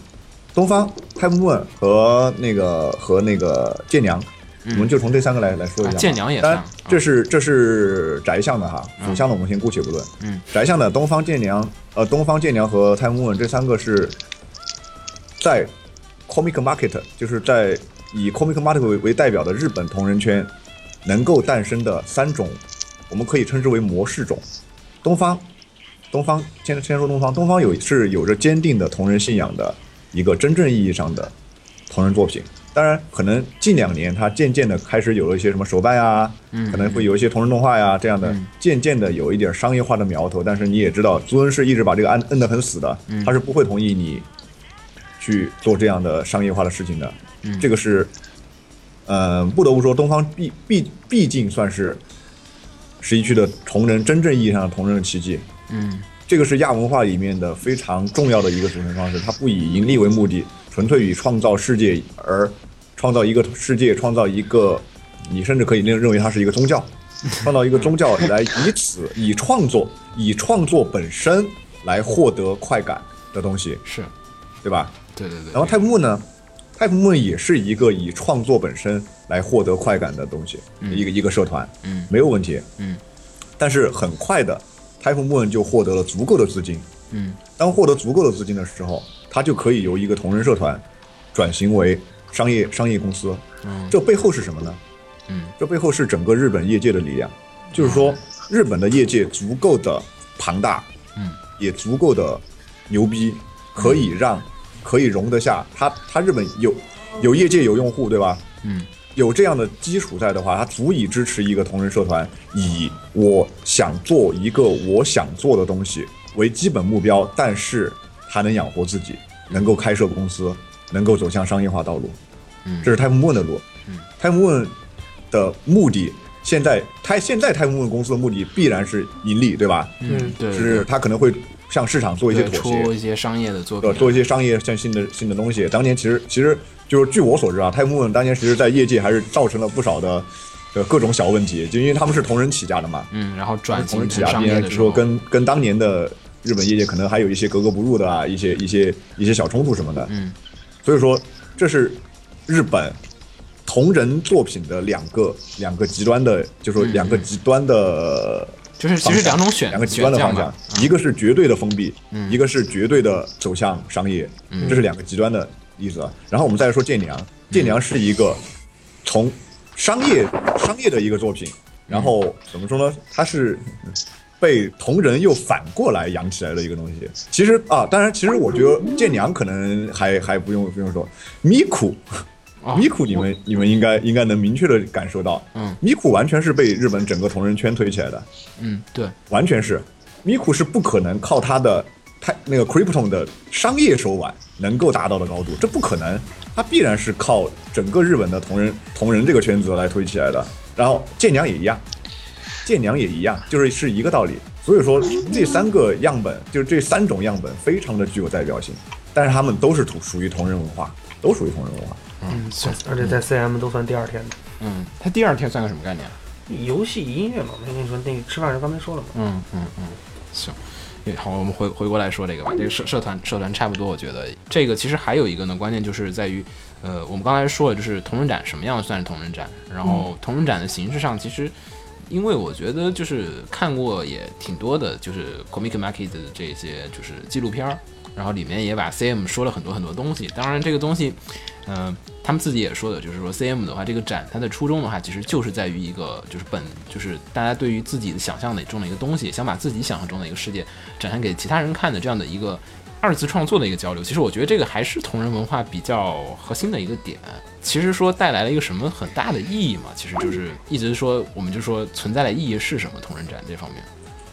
东方 Type Moon 和那个和那个剑娘，嗯我们就从这三个来来说一下当然这是这是宅向的哈，嗯腐向的我们先姑且不论。嗯，宅向的东方剑娘，呃，东方剑娘和 Time Moon 这三个是在 Comic Market，就是在以 Comic Market 为为代表的日本同人圈能够诞生的三种，我们可以称之为模式种。东方，东方先先说东方，东方有是有着坚定的同人信仰的一个真正意义上的同人作品。当然，可能近两年它渐渐的开始有了一些什么手办呀，嗯可能会有一些同人动画呀这样的嗯，渐渐的有一点商业化的苗头。但是你也知道，朱恩是一直把这个按摁得很死的，嗯他是不会同意你去做这样的商业化的事情的。嗯这个是，呃，不得不说，东方毕毕毕竟算是十一区的同人真正意义上的同人的奇迹。嗯这个是亚文化里面的非常重要的一个组成方式，它不以盈利为目的，纯粹以创造世界而创造一个世界，创造一个，你甚至可以认认为它是一个宗教，创造一个宗教来以此以创作以创作本身来获得快感的东西，是，对吧？对对对。然后 Type Moon 呢，Type Moon 也是一个以创作本身来获得快感的东西，嗯一个一个社团，嗯没有问题。嗯但是很快的，Type Moon 就获得了足够的资金。嗯当获得足够的资金的时候，它就可以由一个同人社团转型为商业商业公司。嗯这背后是什么呢？嗯这背后是整个日本业界的力量，就是说日本的业界足够的庞大，嗯，也足够的牛逼，可以让可以容得下它。它日本有有业界有用户，对吧？嗯有这样的基础在的话，它足以支持一个同人社团以我想做一个我想做的东西为基本目标，但是它能养活自己，能够开设公司，能够走向商业化道路。嗯这是 Time Moon 的路。嗯，Time Moon 的目的，现在他现在 Time Moon 公司的目的必然是盈利，对吧？嗯，对，是他可能会向市场做一些妥协，出一些商业的作做一些商业像新的新的东西。当年其实其实就是据我所知啊，Time Moon 当年其实在业界还是造成了不少的呃各种小问题，就因为他们是同人起家的嘛，嗯，然后转同人起家商业的时候，说跟跟当年的日本业界可能还有一些格格不入的啊，一些一些一些小冲突什么的。嗯所以说这是日本同人作品的两个两个极端的，就是说嗯两个极端的就是其实两种选两个极端的方向一个是绝对的封闭，嗯一个是绝对的走向商业，嗯这是两个极端的例子。啊。然后我们再来说剑娘，剑娘是一个从商业商业的一个作品，然后怎么说呢？它是被同人又反过来养起来的一个东西。其实啊，当然，其实我觉得剑娘可能还还不用不用说，咪库。哦咪库，你们你们应该应该能明确的感受到，嗯。咪库完全是被日本整个同人圈推起来的，嗯，对，完全是，咪库是不可能靠他的太那个 Krypton 的商业手腕能够达到的高度，这不可能，他必然是靠整个日本的同人同人这个圈子来推起来的。然后剑娘也一样，剑娘也一样，就是是一个道理。所以说这三个样本，就是这三种样本，非常的具有代表性，但是他们都是同属于同人文化，都属于同人文化。嗯行，而且在 CM 都算第二天的。嗯，它第二天算个什么概念？游戏音乐嘛，我跟你说，那个吃饭时刚才说了嘛，嗯嗯嗯，行。好，我们回回过来说这个吧。这个社社团社团差不多，我觉得这个其实还有一个呢，关键就是在于，呃，我们刚才说了，就是同人展什么样算是同人展，然后同人展的形式上，其实因为我觉得就是看过也挺多的，就是 Comic Market 的这些就是纪录片儿，然后里面也把 CM 说了很多很多东西。当然，这个东西，嗯、他们自己也说的，就是说 CM 的话，这个展它的初衷的话，其实就是在于一个就是本就是大家对于自己的想象的中的一个东西，想把自己想象中的一个世界展现给其他人看的这样的一个二次创作的一个交流。其实我觉得这个还是同人文化比较核心的一个点。其实说带来了一个什么很大的意义嘛，其实就是一直说我们就说存在的意义是什么？同人展这方面。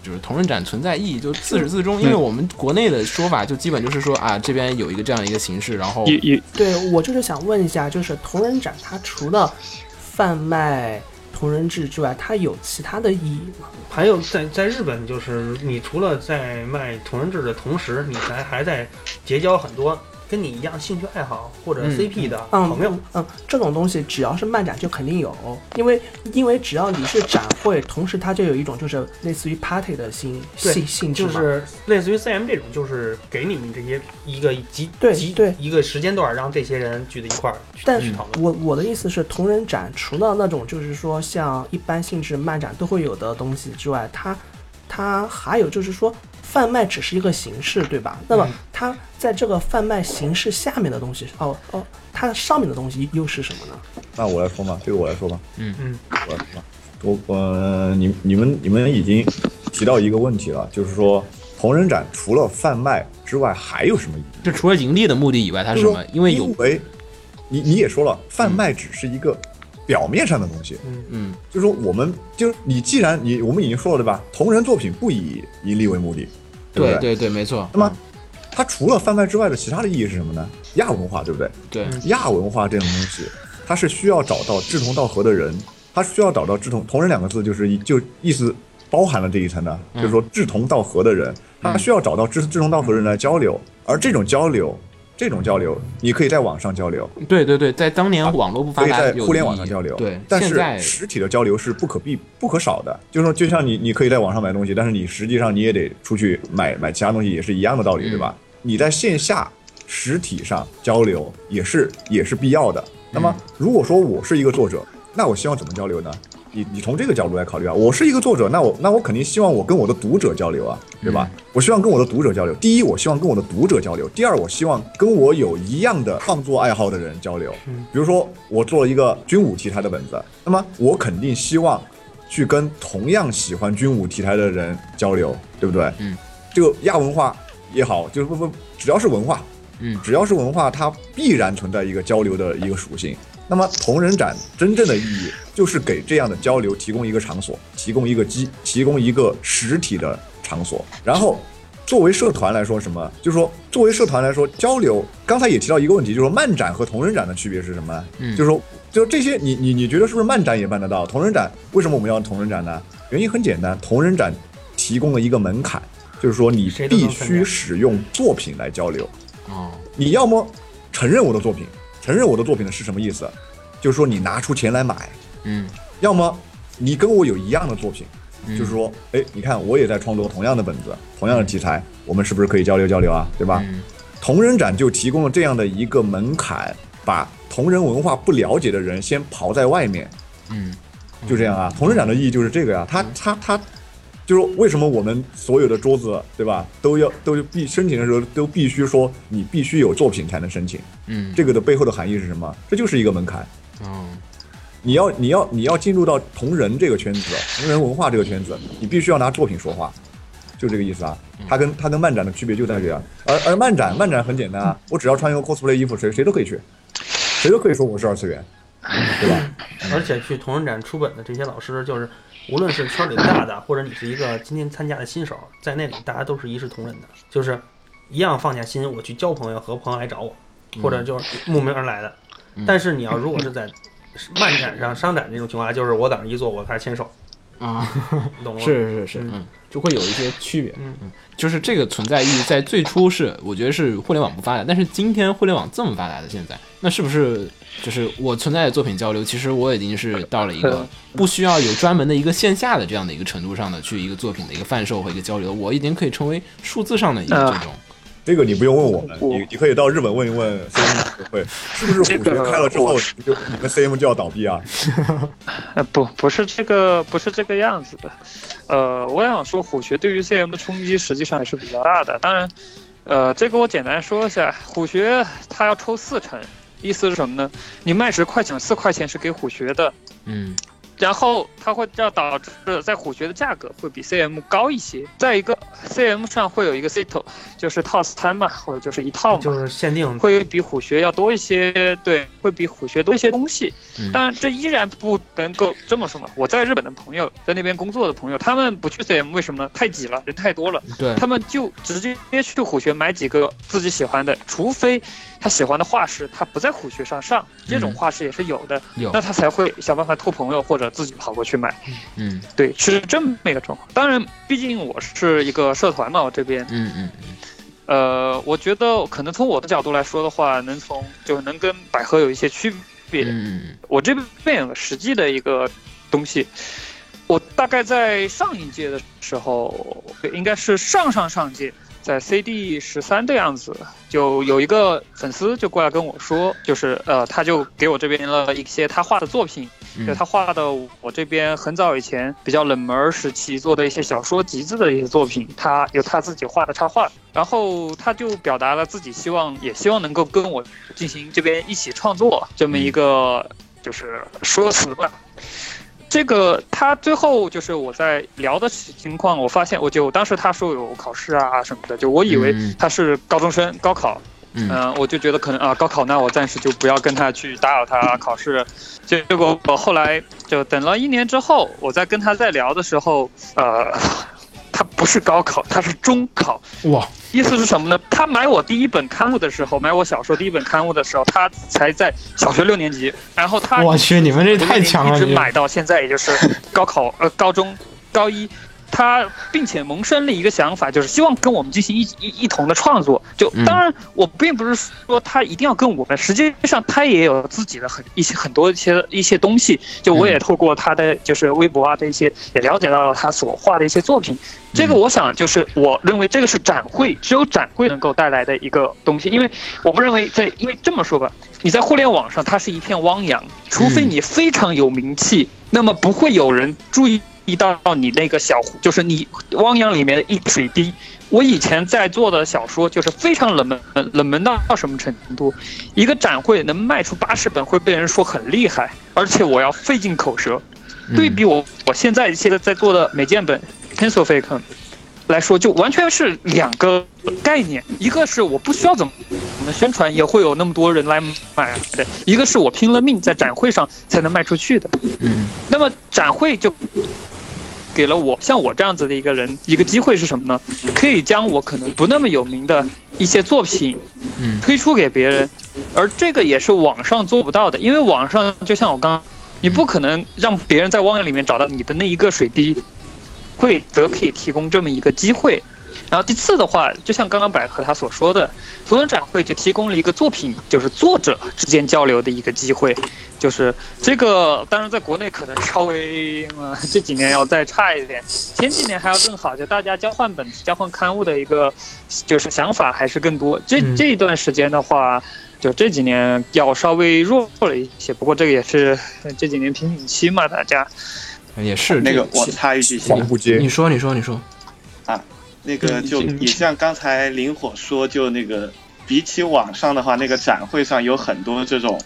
就是同人展存在意义，就自始至终，因为我们国内的说法就基本就是说啊，这边有一个这样一个形式，然后也也对我就是想问一下，就是同人展它除了贩卖同人志之外，它有其他的意义吗？还有在在日本，就是你除了在卖同人志的同时，你还还在结交很多跟你一样兴趣爱好或者嗯 CP 的嗯朋友。嗯，这种东西只要是漫展就肯定有，因为因为只要你是展会，同时它就有一种就是类似于 party 的性对性性质嘛。就是类似于 CM 这种，就是给你们这些一个集对集对一个时间段，让这些人聚在一块儿但是。我我的意思是，同人展除了那种就是说像一般性质漫展都会有的东西之外，它它还有就是说贩卖只是一个形式，对吧？那么它在这个贩卖形式下面的东西，哦哦，它上面的东西又是什么呢？那我来说嘛，这个我来说吧。嗯嗯，我来说吧。我呃，你你们你们已经提到一个问题了，就是说同人展除了贩卖之外还有什么意义？就除了盈利的目的以外，它是什么？因为有因为你你也说了，贩卖只是一个表面上的东西，嗯嗯就是说我们就是你既然你我们已经说了对吧？同人作品不以盈利为目的，对不对对对，没错。那么它除了贩卖之外的其他的意义是什么呢？亚文化，对不对？对，亚文化这种东西，它是需要找到志同道合的人，它需要找到志同同人两个字就是就意思包含了这一层的，嗯就是说志同道合的人，他需要找到志志同道合的人来交流，而这种交流，这种交流，你可以在网上交流，对对对，在当年网络不发达可以在互联网上交流，对，但是实体的交流是不可避不可少的。就是说，就像你你可以在网上买东西，但是你实际上你也得出去买买其他东西，也是一样的道理，对吧？嗯你在线下实体上交流也是也是必要的。那么，如果说我是一个作者，那我希望怎么交流呢？你你从这个角度来考虑啊，我是一个作者，那我那我肯定希望我跟我的读者交流啊，对吧？我希望跟我的读者交流。第一，我希望跟我的读者交流；第二，我希望跟我有一样的创作爱好的人交流。比如说，我做了一个军武题材的本子，那么我肯定希望去跟同样喜欢军武题材的人交流，对不对？嗯，这个亚文化也好，就是不不，只要是文化，嗯只要是文化，它必然存在一个交流的一个属性。那么同人展真正的意义就是给这样的交流提供一个场所，提供一个机，提供一个实体的场所。然后，作为社团来说，什么？就是说，作为社团来说，交流。刚才也提到一个问题，就是说漫展和同人展的区别是什么？嗯就是说，就是这些，你你你觉得是不是漫展也办得到？同人展为什么我们要同人展呢？原因很简单，同人展提供了一个门槛，就是说你必须使用作品来交流。哦，你要么承认我的作品，承认我的作品的是什么意思？就是说你拿出钱来买，嗯要么你跟我有一样的作品，嗯就是说，哎，你看我也在创作同样的本子，同样的题材，我们是不是可以交流交流啊？对吧？嗯同人展就提供了这样的一个门槛，把同人文化不了解的人先刨在外面，嗯就这样啊。同人展的意义就是这个呀，它它它，就是为什么我们所有的桌子对吧，都要都必申请的时候都必须说你必须有作品才能申请，嗯，这个的背后的含义是什么？这就是一个门槛。哦。你要你要你要进入到同人这个圈子，同人文化这个圈子，你必须要拿作品说话，就这个意思啊。它跟它跟漫展的区别就在这样，而而漫展漫展很简单啊，我只要穿一个 cosplay 衣服，谁谁都可以去，谁都可以说我是二次元，对吧？而且去同人展出本的这些老师，就是无论是圈里大的，或者你是一个今天参加的新手，在那里大家都是一视同仁的，就是一样放下心，我去交朋友和朋友来找我，或者就是慕名而来的。但是你要如果是在漫展上、商展这种情况下，就是我在那儿一坐，我开始牵手，啊，你懂吗？是是是，嗯，就会有一些区别。嗯嗯，就是这个存在意义在最初是我觉得是互联网不发达，但是今天互联网这么发达的现在，那是不是就是我存在的作品交流，其实我已经是到了一个 不需要有专门的一个线下的这样的一个程度上的去一个作品的一个贩售和一个交流，我已经可以成为数字上的一个这种。这个你不用问我们，你你可以到日本问一问协会，是不是虎穴开了之后，你就你们 CM 就要倒闭啊？呃，不，不是这个，不是这个样子的。呃，我想说，虎穴对于 CM 的冲击实际上也是比较大的。当然，呃，这个我简单说一下，虎穴它要抽四成，意思是什么呢？你卖十块钱，四块钱是给虎穴的，嗯然后它会这样导致在虎穴的价格会比 CM 高一些。再一个，CM 上会有一个 set，就是套餐嘛，或者就是一套嘛，就是限定会比虎穴要多一些，对，会比虎穴多一些东西。嗯当然，这依然不能够这么说嘛。我在日本的朋友，在那边工作的朋友，他们不去 CM，为什么呢？太挤了，人太多了。对，他们就直接去虎穴买几个自己喜欢的，除非他喜欢的画师他不在虎穴上上，这种嗯画师也是有的，有那他才会想办法托朋友或者自己跑过去买。嗯对，是这么一个状况。当然，毕竟我是一个社团嘛，我这边嗯嗯嗯呃，我觉得可能从我的角度来说的话，能从就是能跟百合有一些区别。嗯我这边有个实际的一个东西，我大概在上一届的时候，应该是上上上届，在 CD 十三的样子，就有一个粉丝就过来跟我说，就是呃，他就给我这边了一些他画的作品，就他画的我这边很早以前比较冷门时期做的一些小说集子的一些作品，他有他自己画的插画，然后他就表达了自己希望，也希望能够跟我进行这边一起创作这么一个就是说辞吧。这个他最后就是我在聊的情况，我发现我就当时他说有考试啊什么的，就我以为嗯。他是高中生高考，嗯嗯、我就觉得可能啊高考那我暂时就不要跟他去打扰他考试。结果我后来就等了一年之后，我在跟他在聊的时候，呃，他不是高考，他是中考。哇，意思是什么呢？他买我第一本刊物的时候，买我小说第一本刊物的时候，他才在小学六年级，然后他我去，你们这太强了！一直买到现在，也就是高考呃高中高一。他并且萌生了一个想法，就是希望跟我们进行一一一同的创作。就嗯当然，我并不是说他一定要跟我们，实际上他也有自己的很一些很多一些一些东西。就我也透过他的就是微博啊的一些，也了解到了他所画的一些作品。这个我想就是我认为这个是展会，只有展会能够带来的一个东西，因为我不认为在，因为这么说吧，你在互联网上它是一片汪洋，除非你非常有名气，那么不会有人注意到你那个小，就是你汪洋里面的一水滴。我以前在做的小说就是非常冷门，冷门到什么程度？一个展会能卖出八十本会被人说很厉害，而且我要费尽口舌。对比我我现在现在在做的每件本 Pencil Fake 来说，就完全是两个概念。一个是我不需要怎么怎么宣传，也会有那么多人来买的；一个是我拼了命在展会上才能卖出去的。嗯那么展会就给了我像我这样子的一个人一个机会是什么呢？可以将我可能不那么有名的一些作品嗯推出给别人，而这个也是网上做不到的，因为网上就像我刚刚，你不可能让别人在汪洋里面找到你的那一个水滴，会则可以提供这么一个机会。然后第四的话，就像刚刚百合他所说的，图文展会就提供了一个作品，就是作者之间交流的一个机会。就是这个，当然在国内可能稍微呃这几年要再差一点，前几年还要更好，就大家交换本子、交换刊物的一个就是想法还是更多。这嗯这一段时间的话，就这几年要稍微弱了一些，不过这个也是呃这几年瓶颈期嘛，大家。也是那个我插一句，黄浦街你说你说你说，那个就嗯也像刚才林火说，就那个比起网上的话，那个展会上有很多这种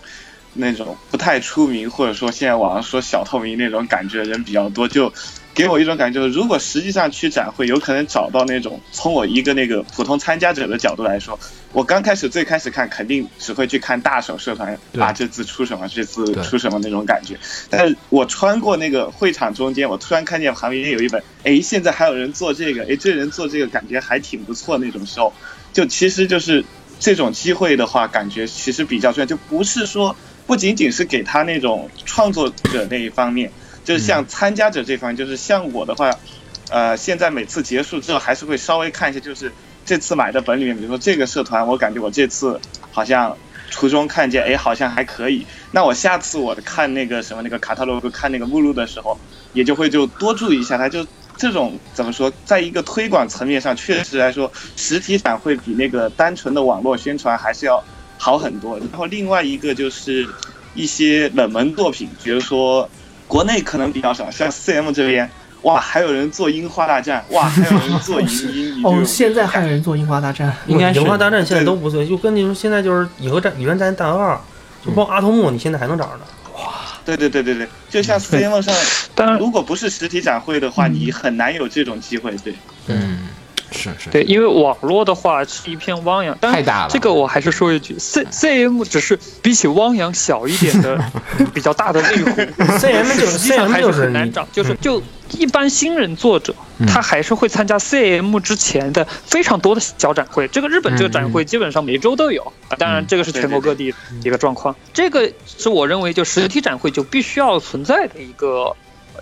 那种不太出名，或者说现在网上说小透明那种感觉的人比较多，就给我一种感觉，就是如果实际上去展会，有可能找到那种从我一个那个普通参加者的角度来说，我刚开始最开始看肯定只会去看大手社团啊，这次出什么，这次出什么那种感觉。但是我穿过那个会场中间，我突然看见旁边有一本，哎，现在还有人做这个，哎，这人做这个感觉还挺不错那种时候，就其实就是这种机会的话，感觉其实比较重要，就不是说不仅仅是给他那种创作者那一方面，就是像参加者这方面，就是像我的话，呃，现在每次结束之后还是会稍微看一下，就是这次买的本里面，比如说这个社团，我感觉我这次好像途中看见，哎，好像还可以。那我下次我看那个什么那个卡塔罗格看那个目录的时候，也就会就多注意一下它。就这种怎么说，在一个推广层面上，确实来说，实体展会比那个单纯的网络宣传还是要好很多。然后另外一个就是一些冷门作品，比如说国内可能比较少，像 CM 这边。哇，还有人做樱花大战，哇，还有人做银鹰，哦，现在还有人做樱花大战，应该是。樱花大战现在都不做，就跟你说现在就是以后战宇宙战大二，就包括阿童木，你现在还能找着呢。对对对对对，就像 CM 上，当然，如果不是实体展会的话，你很难有这种机会。对，嗯，是是，对，因为网络的话是一片汪洋，当然太大了。这个我还是说一句，C C M 只是比起汪洋小一点的 比较大的内湖 CM 就是实际上 CM 还就是很难找，就是就一般新人作者，嗯。他还是会参加 C M 之前的非常多的小展会。这个日本这个展会基本上每周都有，啊，当然这个是全国各地一个状况。这个是我认为就实体展会就必须要存在的一个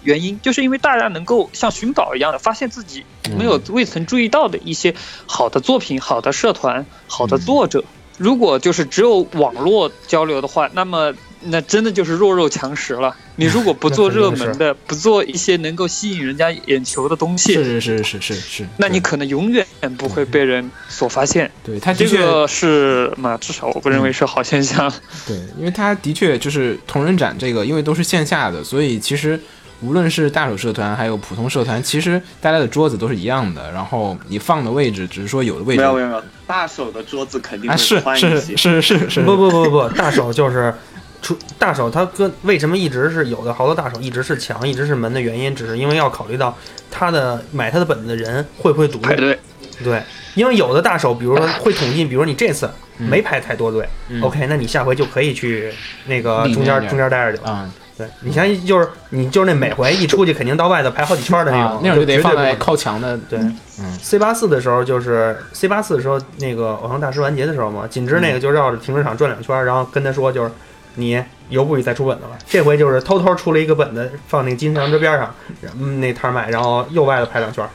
原因，就是因为大家能够像寻宝一样的发现自己没有未曾注意到的一些好的作品、好的社团、好的作者。如果就是只有网络交流的话，那么那真的就是弱肉强食了。你如果不做热门的，不做一些能够吸引人家眼球的东西，是是是是是是，那你可能永远不会被人所发现。对他的这个是嘛，至少我不认为是好现象。对，因为它的确就是同人展这个，因为都是线下的，所以其实无论是大手社团还有普通社团，其实大家的桌子都是一样的，然后你放的位置只是说有的位置没有没有没有，大手的桌子肯定是是宽一些。是是是，不不不不不，大手就是出大手，他跟为什么一直是有的好多大手一直是墙，一直是门的原因，只是因为要考虑到他的买他的本子的人会不会读排队，对，因为有的大手，比如说会统计，比如说你这次没排太多队、嗯。O k 那你下回就可以去那个中间中间待着去了。啊对你像就是你就是那每回一出去肯定到外头排好几圈的那种，，啊那种就得放在靠墙的，对，嗯 C 八四的时候就是 C 八四的时候，那个偶像大师完结的时候嘛，锦织那个就绕着停车场转两圈，然后跟他说就是你以后不许再出本子了。这回就是偷偷出了一个本子放那个金山之边上，嗯，那摊儿卖，然后又外头排两圈，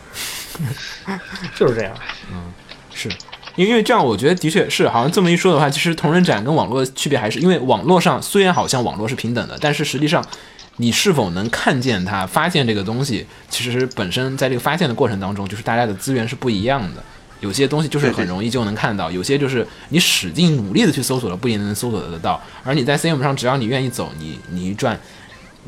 就是这样。嗯是。因为这样，我觉得的确是，好像这么一说的话，其实同人展跟网络的区别还是，因为网络上虽然好像网络是平等的，但是实际上你是否能看见它、发现这个东西，其实本身在这个发现的过程当中，就是大家的资源是不一样的。有些东西就是很容易就能看到，有些就是你使劲努力的去搜索了，不一定能搜索得到。而你在 CM 上，只要你愿意走，你你一转，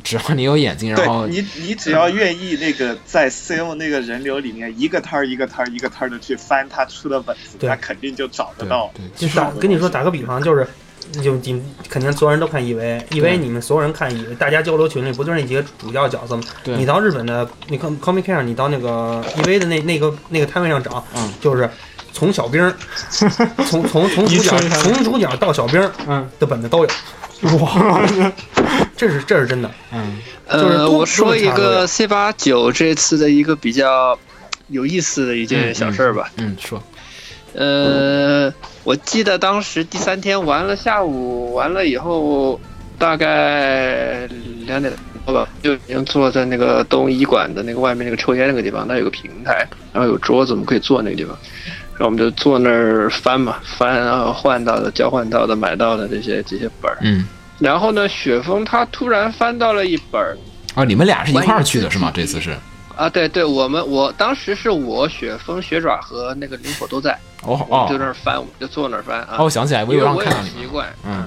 只要你有眼睛，然后你，你只要愿意那个在 C O 那个人流里面一个摊儿一个摊儿一个摊儿的去翻他出的本子，对他肯定就找得到。对，就打跟你说打个比方，就是就你肯定所有人都看 EV，EV 你们所有人看 EV，大家交流群里不就是那几个主要角色吗？你到日本的，你看 Comic Con 上，你到那个 EV 的那那个那个摊位上找，嗯就是从小兵儿，从从从主角从主角到小兵儿嗯的本子都有。哇，这是这是真的。嗯呃，我说一个 C 八九这次的一个比较有意思的一件小事儿吧。嗯，说呃，我记得当时第三天完了，下午完了以后，大概两点多吧，就已经坐在那个东医馆的那个外面那个抽烟那个地方，那有个平台，然后有桌子，我们可以坐那个地方。然后我们就坐那儿翻嘛，翻然后换到的、交换到的、买到的这些这些本儿。嗯，然后呢，雪峰他突然翻到了一本儿啊，你们俩是一块儿去的是吗？这次是？啊，对对，我们我当时是我雪峰、雪爪和那个灵火都在，哦我们就哦那儿翻，我们就坐那儿翻啊。哦，我想起来，我有看到你。习惯嗯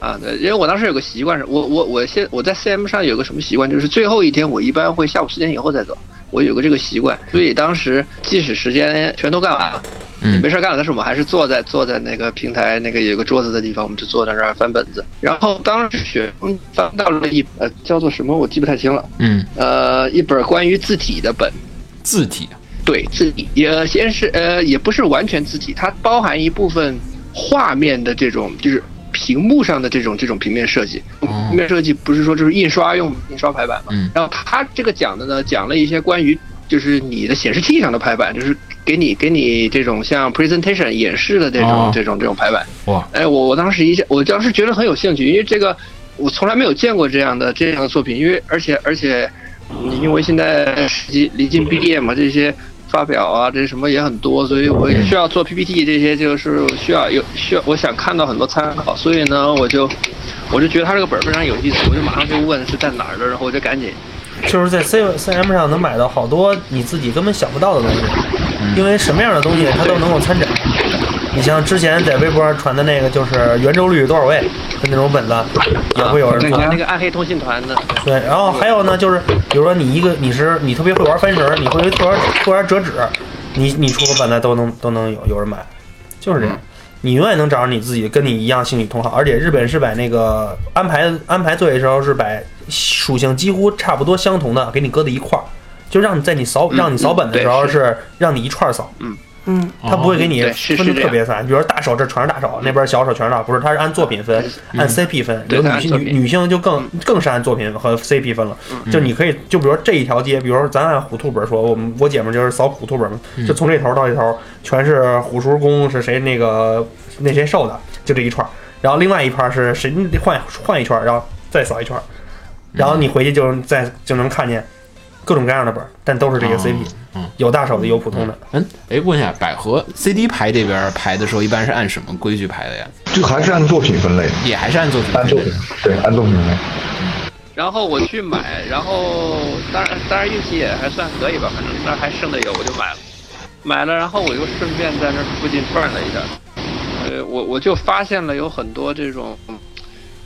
啊，对，因为我当时有个习惯是，我我我现我在 CM 上有个什么习惯，就是最后一天我一般会下午四点以后再走，我有个这个习惯，所以当时即使时间全都干完了，嗯。没事干了，但是我们还是坐在坐在那个平台那个有个桌子的地方，我们就坐在那儿翻本子。然后当时雪峰翻到了一呃叫做什么？我记不太清了，嗯，呃一本关于字体的本，字体对字体。也先是呃也不是完全字体，它包含一部分画面的这种就是屏幕上的这种这种平面设计。哦平面设计不是说就是印刷用印刷排版嘛？嗯然后他这个讲的呢，讲了一些关于就是你的显示器上的排版，就是给你给你这种像 presentation 演示的这种、哦这种这种排版。哇，哎，我我当时一下，我当时觉得很有兴趣，因为这个我从来没有见过这样的这样的作品，因为而且而且，嗯因为现在时机离近毕业嘛，这些发表啊，这什么也很多，所以我也需要做 PPT，这些就是需要有需要，我想看到很多参考，所以呢，我就我就觉得他这个本儿非常有意思，我就马上就问是在哪儿的，然后我就赶紧就是在 C C M 上能买到好多你自己根本想不到的东西，因为什么样的东西它都能够参展。你像之前在微博上传的那个，就是圆周率多少位的那种本子，也会有人做。啊那个暗黑通信团的，对，然后还有呢，就是比如说你一个你是你特别会玩翻绳儿，你会特玩会玩折纸，你你出个本子都能都能有有人买，就是这样。你永远能找着你自己跟你一样兴趣同好，而且日本是把那个安排安排作业的时候是把属性几乎差不多相同的给你搁在一块儿，就让你在你扫嗯让你扫本的时候是让你一串儿扫，嗯，他不会给你分的特别散，比如说大手这全是大手，那边小手全是大手，不是，他是按作品分，按 CP 分，对有女性女女性就更更是按作品和 CP 分了，就你可以就比如说这一条街，比如说咱按虎兔本说，我们我姐们就是扫虎兔本嘛，就从这头到这头全是虎叔公是谁那个那谁瘦的，就这一串儿，然后另外一盘是谁换换一圈儿，然后再扫一圈儿，然后你回去就再就能看见各种各样的本儿，但都是这个哦 CP，、嗯。有大手的，有普通的。嗯，哎，问一下，百合 CD 排这边排的时候，一般是按什么规矩排的呀？就还是按作品分类，也还是按作品按作品对按作品分类。然后我去买，然后当然当然运气也还算可以吧，反正那还剩的有我就买了，买了，然后我又顺便在那附近转了一下，呃，我我就发现了有很多这种，嗯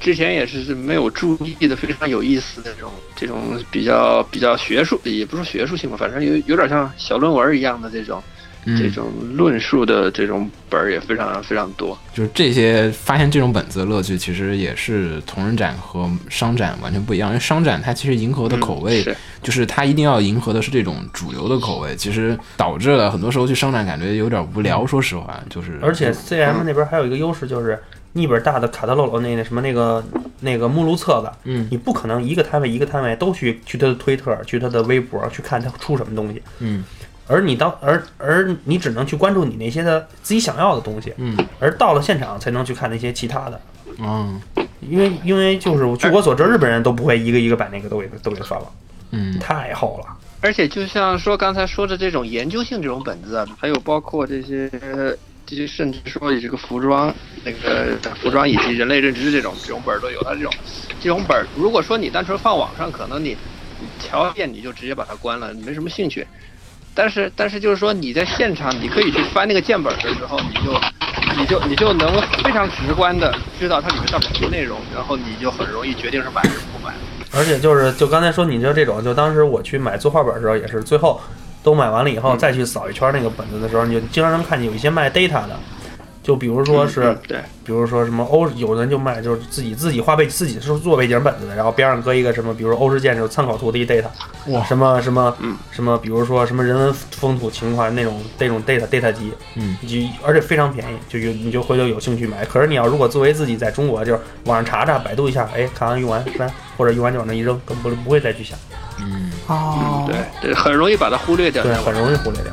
之前也是没有注意的非常有意思的这种这种比较比较学术，也不是学术性吧，反正有有点像小论文一样的这种。这嗯，种论述的这种本儿也非常非常多，就是这些发现这种本子的乐趣，其实也是同人展和商展完全不一样。因为商展它其实迎合的口味，嗯是就是它一定要迎合的是这种主流的口味，其实导致了很多时候去商展感觉有点无聊。说实话，就是而且 CM 那边还有一个优势就是，你一本大的卡特洛那那什么那个那个目录册子，嗯。你不可能一个摊位一个摊位都去去他的推特、去他的微博去看他出什么东西，嗯。而你当而而你只能去关注你那些的自己想要的东西，嗯。而到了现场才能去看那些其他的，嗯因为因为就是据我所知，日本人都不会一个一个把那个都给都给翻了，嗯。太厚了。而且就像说刚才说的这种研究性这种本子啊，还有包括这些其实，甚至说以这个服装那个服装以及人类认知这种这种本儿都有。它这种这种本儿，如果说你单纯放网上，可能你你瞧一遍你就直接把它关了，没什么兴趣。但是但是就是说你在现场，你可以去翻那个键本的时候，你就你就你就能非常直观的知道它里面到底什么内容，然后你就很容易决定是买还是不买。而且就是就刚才说你就这种，就当时我去买作画本的时候也是，最后都买完了以后再去扫一圈那个本子的时候，你就经常能看见有一些卖 data 的，就比如说是，嗯对，比如说什么欧，有人就卖就是自己自己画背自己是做背景本子的，然后边上搁一个什么，比如欧式建筑参考图的一 data，哇什么什么嗯什么，比如说什么人文风土情怀那种那种 data data 机，嗯，就而且非常便宜，就有你就回头有兴趣买。可是你要如果作为自己在中国，就是网上查查、百度一下，哎，看完用完删，或者用完就往那一扔，根本不会再去想，嗯，哦，对对，很容易把它忽略掉。对，很容易忽略掉。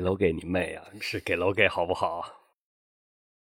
给楼给你妹啊！是给楼给好不好？